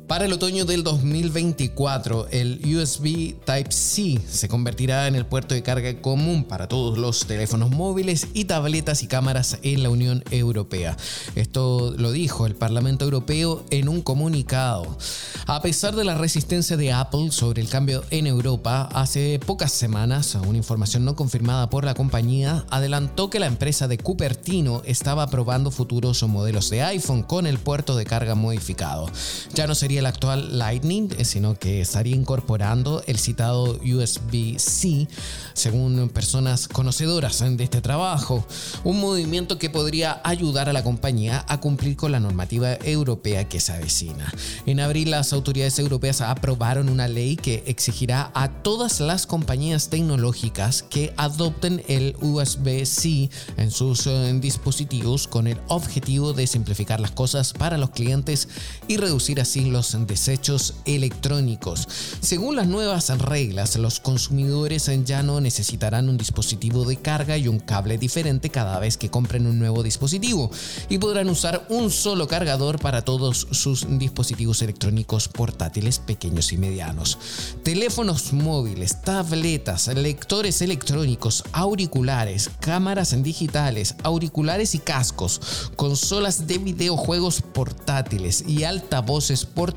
Para el otoño del 2024, el USB Type-C se convertirá en el puerto de carga común para todos los teléfonos móviles y tabletas y cámaras en la Unión Europea. Esto lo dijo el Parlamento Europeo en un comunicado. A pesar de la resistencia de Apple sobre el cambio en Europa, hace pocas semanas, una información no confirmada por la compañía adelantó que la empresa de Cupertino estaba probando futuros modelos de iPhone con el puerto de carga modificado. Ya no sería el actual Lightning, eh, sino que estaría incorporando el citado USB-C, según personas conocedoras de este trabajo, un movimiento que podría ayudar a la compañía a cumplir con la normativa europea que se avecina. En abril las autoridades europeas aprobaron una ley que exigirá a todas las compañías tecnológicas que adopten el USB-C en sus eh, dispositivos con el objetivo de simplificar las cosas para los clientes y reducir así los desechos electrónicos. Según las nuevas reglas, los consumidores ya no necesitarán un dispositivo de carga y un cable diferente cada vez que compren un nuevo dispositivo y podrán usar un solo cargador para todos sus dispositivos electrónicos portátiles pequeños y medianos. Teléfonos móviles, tabletas, lectores electrónicos, auriculares, cámaras digitales, auriculares y cascos, consolas de videojuegos portátiles y altavoces portátiles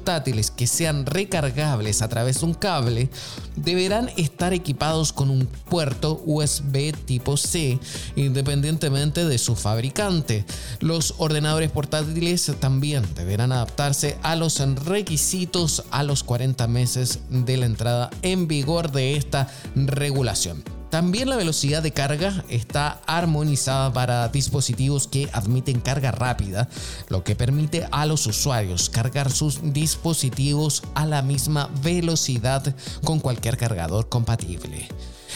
que sean recargables a través de un cable deberán estar equipados con un puerto USB tipo C, independientemente de su fabricante. Los ordenadores portátiles también deberán adaptarse a los requisitos a los 40 meses de la entrada en vigor de esta regulación. También la velocidad de carga está armonizada para dispositivos que admiten carga rápida, lo que permite a los usuarios cargar sus dispositivos a la misma velocidad con cualquier cargador compatible.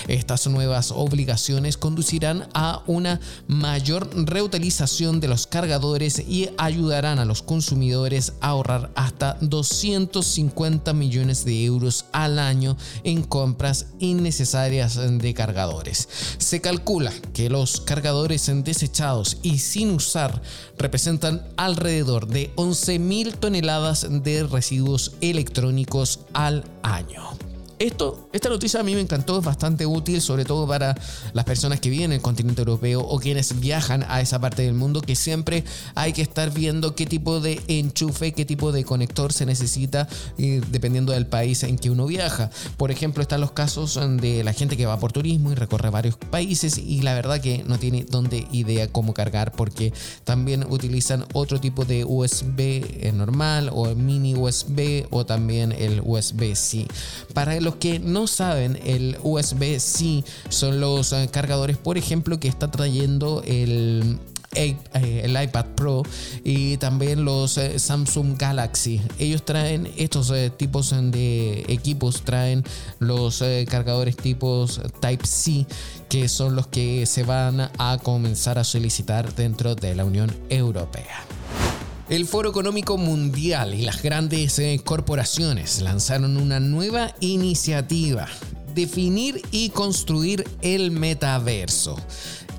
Estas nuevas obligaciones conducirán a una mayor reutilización de los cargadores y ayudarán a los consumidores a ahorrar hasta 250 millones de euros al año en compras innecesarias de cargadores. Se calcula que los cargadores desechados y sin usar representan alrededor de 11.000 toneladas de residuos electrónicos al año. Esto, esta noticia a mí me encantó, es bastante útil, sobre todo para las personas que viven en el continente europeo o quienes viajan a esa parte del mundo, que siempre hay que estar viendo qué tipo de enchufe, qué tipo de conector se necesita dependiendo del país en que uno viaja. Por ejemplo, están los casos de la gente que va por turismo y recorre varios países y la verdad que no tiene dónde idea cómo cargar porque también utilizan otro tipo de USB eh, normal o mini USB o también el USB-C. Para los que no saben, el USB-C son los eh, cargadores, por ejemplo, que está trayendo el eh, el iPad Pro y también los eh, Samsung Galaxy. Ellos traen estos tipos de equipos, traen los cargadores tipos Type-C, que son los que se van a comenzar a solicitar dentro de la Unión Europea. El Foro Económico Mundial y las grandes eh, corporaciones lanzaron una nueva iniciativa, definir y construir el metaverso.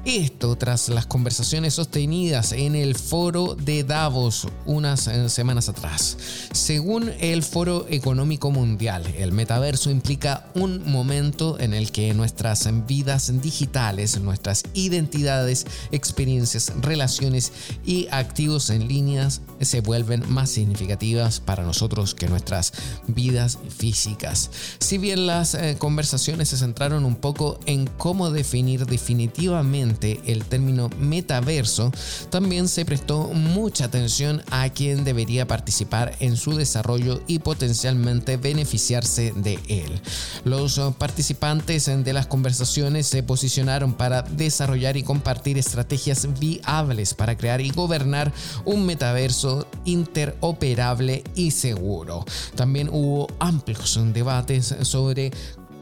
Esto tras las conversaciones sostenidas en el foro de Davos unas eh, semanas atrás. Según el Foro Económico Mundial, el metaverso implica un momento en el que nuestras vidas digitales, nuestras identidades, experiencias, relaciones y activos en líneas se vuelven más significativas para nosotros que nuestras vidas físicas. Si bien las eh, conversaciones se centraron un poco en cómo definir definitivamente el término metaverso, también se prestó mucha atención a quien debería participar en su desarrollo y potencialmente beneficiarse de él. Los participantes de las conversaciones se posicionaron para desarrollar y compartir estrategias viables para crear y gobernar un metaverso interoperable y seguro. También hubo amplios debates sobre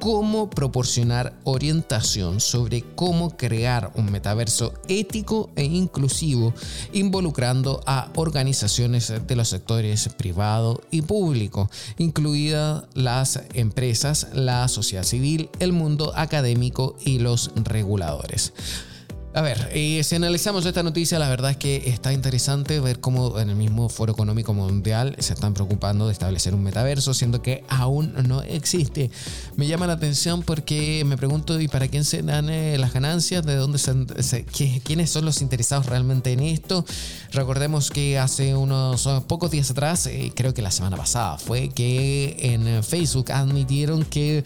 cómo proporcionar orientación sobre cómo crear un metaverso ético e inclusivo involucrando a organizaciones de los sectores privado y público, incluidas las empresas, la sociedad civil, el mundo académico y los reguladores. A ver, eh, si analizamos esta noticia, la verdad es que está interesante ver cómo en el mismo Foro Económico Mundial se están preocupando de establecer un metaverso, siendo que aún no existe. Me llama la atención porque me pregunto, ¿y para quién se dan eh, las ganancias? ¿De dónde se, quiénes son los interesados realmente en esto? Recordemos que hace unos pocos días atrás, eh, creo que la semana pasada, fue que en Facebook admitieron que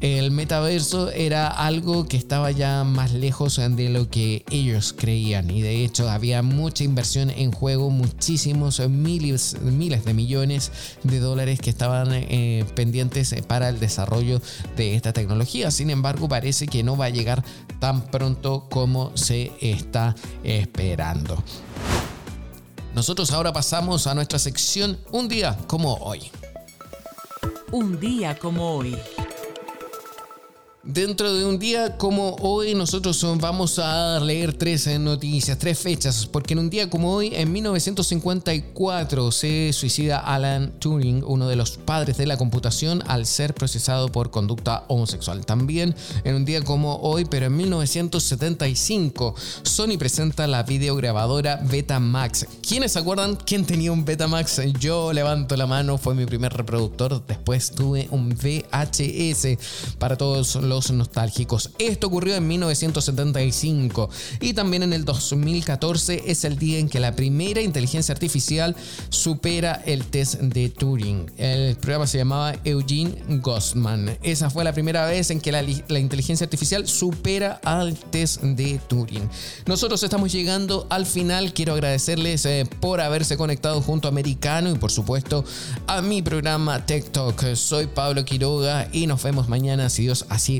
el metaverso era algo que estaba ya más lejos de lo que ellos creían y de hecho había mucha inversión en juego, muchísimos miles, miles de millones de dólares que estaban eh, pendientes para el desarrollo de esta tecnología. Sin embargo, parece que no va a llegar tan pronto como se está esperando. Nosotros ahora pasamos a nuestra sección Un día como hoy. Un día como hoy. Dentro de un día como hoy nosotros vamos a leer tres eh, noticias, tres fechas, porque en un día como hoy, en 1954, se suicida Alan Turing, uno de los padres de la computación, al ser procesado por conducta homosexual. También en un día como hoy, pero en 1975, Sony presenta la videograbadora Betamax. ¿Quiénes se acuerdan quién tenía un Betamax? Yo levanto la mano, fue mi primer reproductor, después tuve un VHS para todos los los nostálgicos. Esto ocurrió en 1975 y también en el 2014 es el día en que la primera inteligencia artificial supera el test de Turing. El programa se llamaba Eugene Gossman. Esa fue la primera vez en que la, inteligencia artificial supera al test de Turing. Nosotros estamos llegando al final. Quiero agradecerles eh, por haberse conectado junto a Americano y por supuesto a mi programa Tech. Soy Pablo Quiroga y nos vemos mañana si Dios así